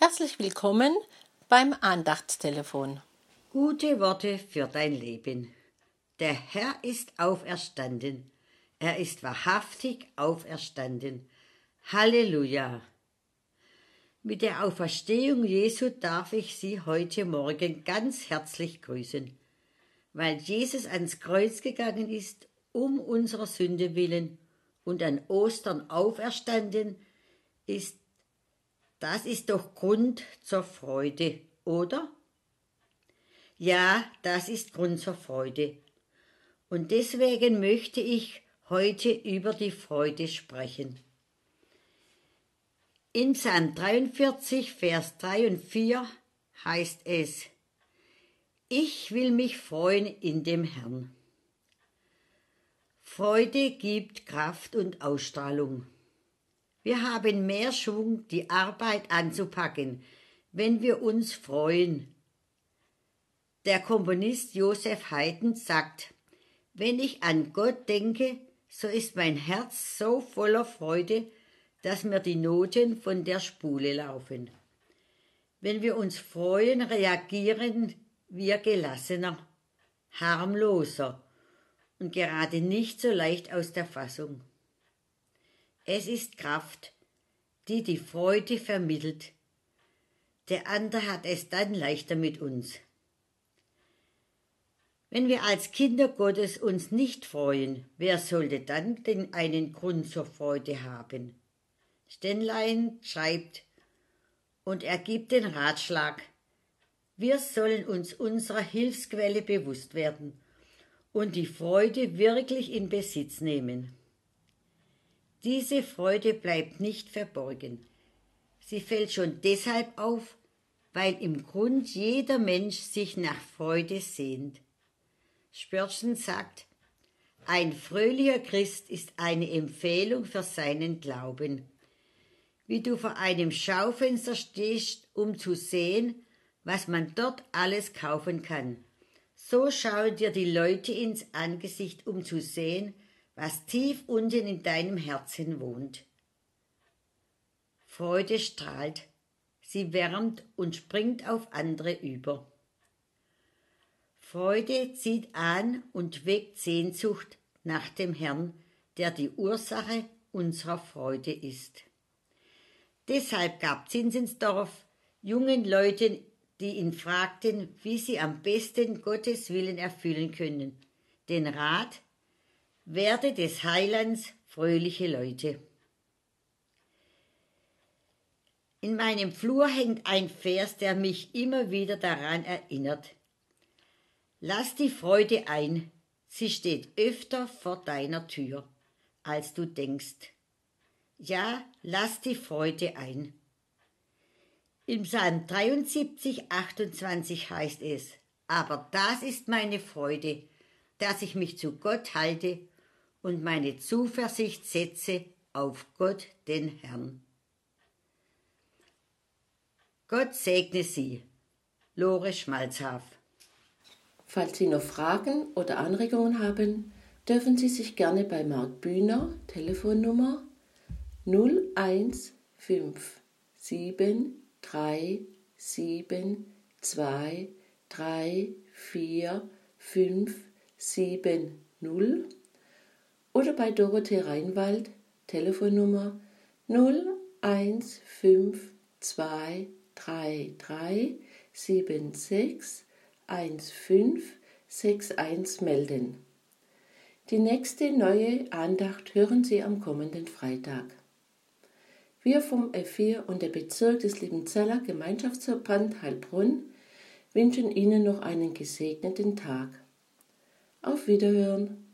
Herzlich willkommen beim Andachtstelefon. Gute Worte für dein Leben. Der Herr ist auferstanden. Er ist wahrhaftig auferstanden. Halleluja. Mit der Auferstehung Jesu darf ich Sie heute Morgen ganz herzlich grüßen. Weil Jesus ans Kreuz gegangen ist, um unserer Sünde willen und an Ostern auferstanden ist, das ist doch Grund zur Freude, oder? Ja, das ist Grund zur Freude. Und deswegen möchte ich heute über die Freude sprechen. In Psalm 43, Vers 3 und 4 heißt es, Ich will mich freuen in dem Herrn. Freude gibt Kraft und Ausstrahlung. Wir haben mehr Schwung, die Arbeit anzupacken, wenn wir uns freuen. Der Komponist Josef Haydn sagt, wenn ich an Gott denke, so ist mein Herz so voller Freude, dass mir die Noten von der Spule laufen. Wenn wir uns freuen, reagieren wir gelassener, harmloser und gerade nicht so leicht aus der Fassung. Es ist Kraft, die die Freude vermittelt. Der andere hat es dann leichter mit uns. Wenn wir als Kinder Gottes uns nicht freuen, wer sollte dann denn einen Grund zur Freude haben? Stenlein schreibt, und er gibt den Ratschlag, wir sollen uns unserer Hilfsquelle bewusst werden und die Freude wirklich in Besitz nehmen. Diese Freude bleibt nicht verborgen. Sie fällt schon deshalb auf, weil im Grund jeder Mensch sich nach Freude sehnt. Spörtchen sagt, ein fröhlicher Christ ist eine Empfehlung für seinen Glauben. Wie du vor einem Schaufenster stehst, um zu sehen, was man dort alles kaufen kann. So schauen dir die Leute ins Angesicht, um zu sehen, was tief unten in deinem Herzen wohnt. Freude strahlt, sie wärmt und springt auf andere über. Freude zieht an und weckt Sehnsucht nach dem Herrn, der die Ursache unserer Freude ist. Deshalb gab Zinsensdorf jungen Leuten, die ihn fragten, wie sie am besten Gottes Willen erfüllen können, den Rat, werde des Heilands fröhliche Leute. In meinem Flur hängt ein Vers, der mich immer wieder daran erinnert. Lass die Freude ein, sie steht öfter vor deiner Tür, als du denkst. Ja, lass die Freude ein. Im Psalm 73, 28 heißt es, aber das ist meine Freude, dass ich mich zu Gott halte und meine Zuversicht setze auf Gott, den Herrn. Gott segne Sie. Lore Schmalzhaf. Falls Sie noch Fragen oder Anregungen haben, dürfen Sie sich gerne bei Marc Bühner, Telefonnummer 0157372345770 oder bei Dorothee Reinwald, Telefonnummer 0152333761561 melden. Die nächste neue Andacht hören Sie am kommenden Freitag. Wir vom F4 und der Bezirk des Liebenzeller Gemeinschaftsverband Heilbrunn wünschen Ihnen noch einen gesegneten Tag. Auf Wiederhören!